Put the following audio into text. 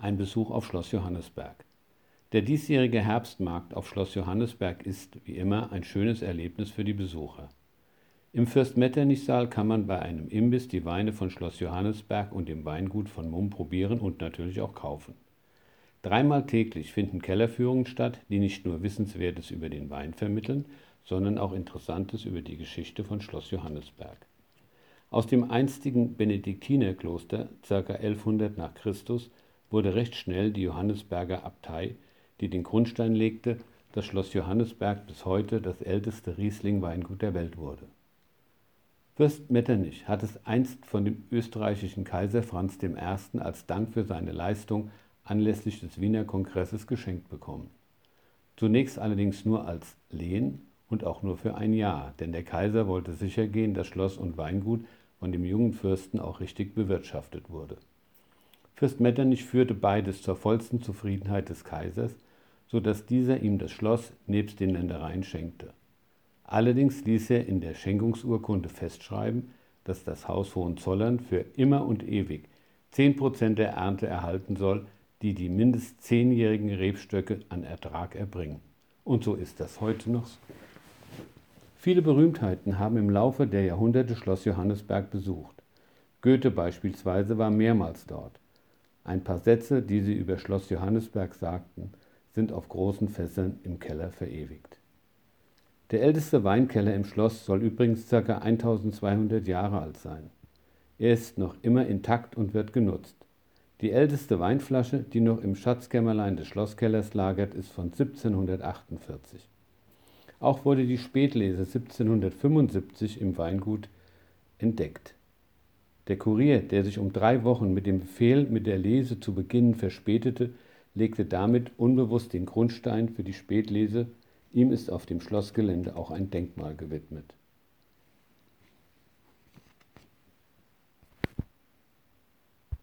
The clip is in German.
ein Besuch auf Schloss Johannesberg. Der diesjährige Herbstmarkt auf Schloss Johannesberg ist, wie immer, ein schönes Erlebnis für die Besucher. Im Fürst Metternich-Saal kann man bei einem Imbiss die Weine von Schloss Johannesberg und dem Weingut von Mumm probieren und natürlich auch kaufen. Dreimal täglich finden Kellerführungen statt, die nicht nur Wissenswertes über den Wein vermitteln, sondern auch Interessantes über die Geschichte von Schloss Johannesberg. Aus dem einstigen Benediktinerkloster ca. 1100 nach Christus wurde recht schnell die Johannesberger Abtei, die den Grundstein legte, dass Schloss Johannesberg bis heute das älteste Riesling-Weingut der Welt wurde. Fürst Metternich hat es einst von dem österreichischen Kaiser Franz I. als Dank für seine Leistung anlässlich des Wiener Kongresses geschenkt bekommen. Zunächst allerdings nur als Lehen und auch nur für ein Jahr, denn der Kaiser wollte sichergehen, dass Schloss und Weingut von dem jungen Fürsten auch richtig bewirtschaftet wurde. Fürst Metternich führte beides zur vollsten Zufriedenheit des Kaisers, so dass dieser ihm das Schloss nebst den Ländereien schenkte. Allerdings ließ er in der Schenkungsurkunde festschreiben, dass das Haus Hohenzollern für immer und ewig 10 Prozent der Ernte erhalten soll, die die mindest zehnjährigen Rebstöcke an Ertrag erbringen. Und so ist das heute noch. Viele Berühmtheiten haben im Laufe der Jahrhunderte Schloss Johannesberg besucht. Goethe beispielsweise war mehrmals dort. Ein paar Sätze, die sie über Schloss Johannesberg sagten, sind auf großen Fässern im Keller verewigt. Der älteste Weinkeller im Schloss soll übrigens ca. 1200 Jahre alt sein. Er ist noch immer intakt und wird genutzt. Die älteste Weinflasche, die noch im Schatzkämmerlein des Schlosskellers lagert, ist von 1748. Auch wurde die Spätlese 1775 im Weingut entdeckt. Der Kurier, der sich um drei Wochen mit dem Befehl, mit der Lese zu beginnen, verspätete, legte damit unbewusst den Grundstein für die Spätlese. Ihm ist auf dem Schlossgelände auch ein Denkmal gewidmet